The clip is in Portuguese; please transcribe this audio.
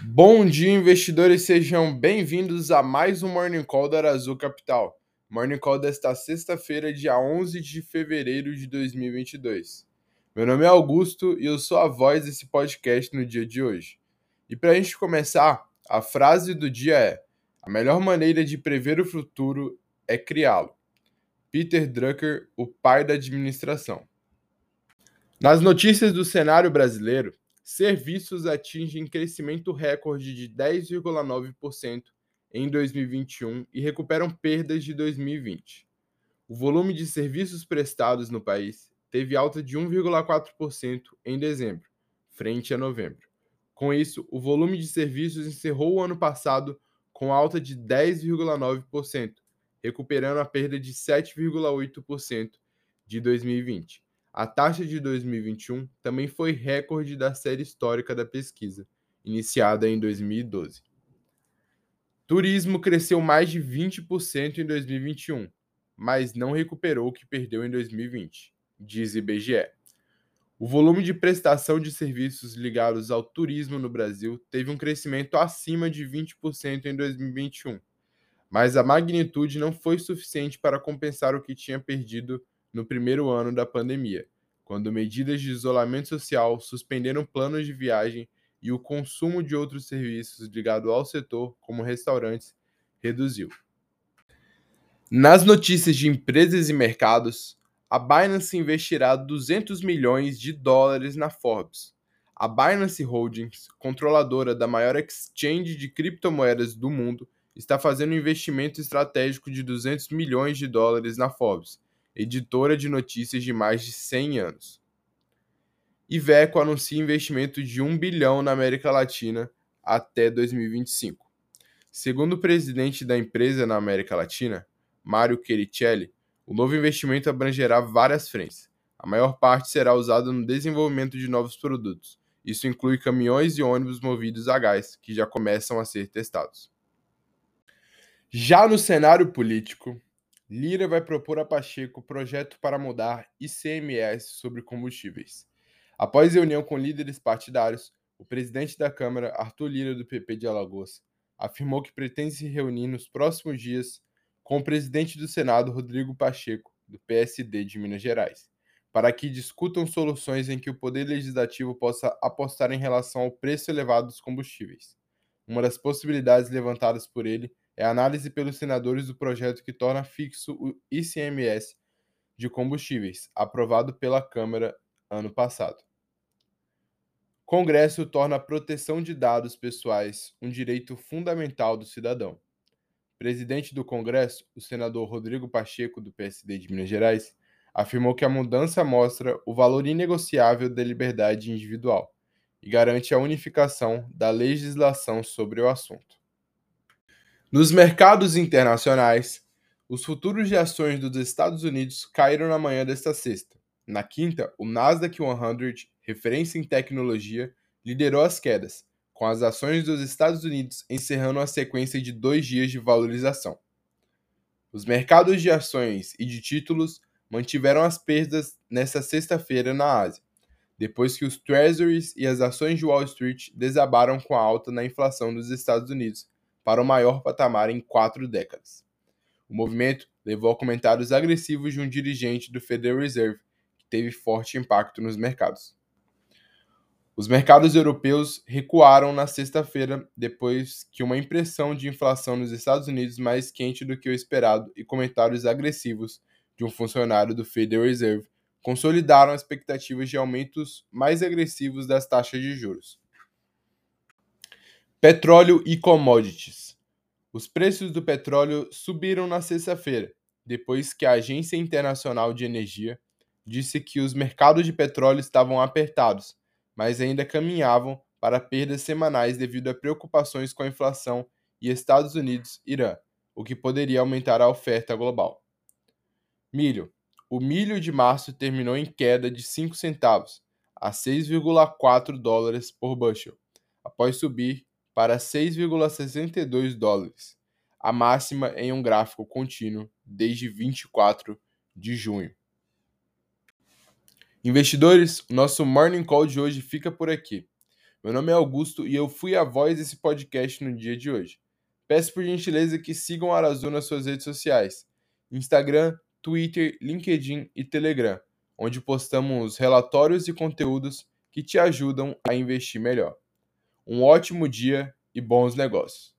Bom dia, investidores, sejam bem-vindos a mais um Morning Call da Azul Capital. Morning Call desta sexta-feira, dia 11 de fevereiro de 2022. Meu nome é Augusto e eu sou a voz desse podcast no dia de hoje. E para a gente começar, a frase do dia é: A melhor maneira de prever o futuro é criá-lo. Peter Drucker, o pai da administração. Nas notícias do cenário brasileiro, serviços atingem crescimento recorde de 10,9% em 2021 e recuperam perdas de 2020. O volume de serviços prestados no país teve alta de 1,4% em dezembro, frente a novembro. Com isso, o volume de serviços encerrou o ano passado com alta de 10,9%, recuperando a perda de 7,8% de 2020. A taxa de 2021 também foi recorde da série histórica da pesquisa, iniciada em 2012. Turismo cresceu mais de 20% em 2021, mas não recuperou o que perdeu em 2020, diz IBGE. O volume de prestação de serviços ligados ao turismo no Brasil teve um crescimento acima de 20% em 2021, mas a magnitude não foi suficiente para compensar o que tinha perdido no primeiro ano da pandemia, quando medidas de isolamento social suspenderam planos de viagem e o consumo de outros serviços ligados ao setor, como restaurantes, reduziu. Nas notícias de empresas e mercados, a Binance investirá 200 milhões de dólares na Forbes. A Binance Holdings, controladora da maior exchange de criptomoedas do mundo, está fazendo um investimento estratégico de 200 milhões de dólares na Forbes, editora de notícias de mais de 100 anos. Iveco anuncia investimento de 1 bilhão na América Latina até 2025. Segundo o presidente da empresa na América Latina, Mário Chericelli, o novo investimento abrangerá várias frentes. A maior parte será usada no desenvolvimento de novos produtos. Isso inclui caminhões e ônibus movidos a gás, que já começam a ser testados. Já no cenário político, Lira vai propor a Pacheco projeto para mudar ICMS sobre combustíveis. Após reunião com líderes partidários, o presidente da Câmara, Arthur Lira, do PP de Alagoas, afirmou que pretende se reunir nos próximos dias com o presidente do Senado, Rodrigo Pacheco, do PSD de Minas Gerais, para que discutam soluções em que o Poder Legislativo possa apostar em relação ao preço elevado dos combustíveis. Uma das possibilidades levantadas por ele é a análise pelos senadores do projeto que torna fixo o ICMS de combustíveis, aprovado pela Câmara ano passado. Congresso torna a proteção de dados pessoais um direito fundamental do cidadão. Presidente do Congresso, o senador Rodrigo Pacheco, do PSD de Minas Gerais, afirmou que a mudança mostra o valor inegociável da liberdade individual e garante a unificação da legislação sobre o assunto. Nos mercados internacionais, os futuros de ações dos Estados Unidos caíram na manhã desta sexta. Na quinta, o Nasdaq 100, referência em tecnologia, liderou as quedas, com as ações dos Estados Unidos encerrando a sequência de dois dias de valorização. Os mercados de ações e de títulos mantiveram as perdas nesta sexta-feira na Ásia, depois que os Treasuries e as ações de Wall Street desabaram com a alta na inflação dos Estados Unidos para o maior patamar em quatro décadas. O movimento levou a comentários agressivos de um dirigente do Federal Reserve, que teve forte impacto nos mercados. Os mercados europeus recuaram na sexta-feira depois que uma impressão de inflação nos Estados Unidos mais quente do que o esperado e comentários agressivos de um funcionário do Federal Reserve consolidaram expectativas de aumentos mais agressivos das taxas de juros. Petróleo e commodities. Os preços do petróleo subiram na sexta-feira, depois que a Agência Internacional de Energia disse que os mercados de petróleo estavam apertados, mas ainda caminhavam para perdas semanais devido a preocupações com a inflação e Estados Unidos-Irã, o que poderia aumentar a oferta global. Milho. O milho de março terminou em queda de 5 centavos, a 6,4 dólares por bushel, após subir para 6,62 dólares, a máxima em um gráfico contínuo desde 24 de junho. Investidores, nosso Morning Call de hoje fica por aqui. Meu nome é Augusto e eu fui a voz desse podcast no dia de hoje. Peço por gentileza que sigam a Arazu nas suas redes sociais: Instagram, Twitter, LinkedIn e Telegram, onde postamos relatórios e conteúdos que te ajudam a investir melhor. Um ótimo dia e bons negócios!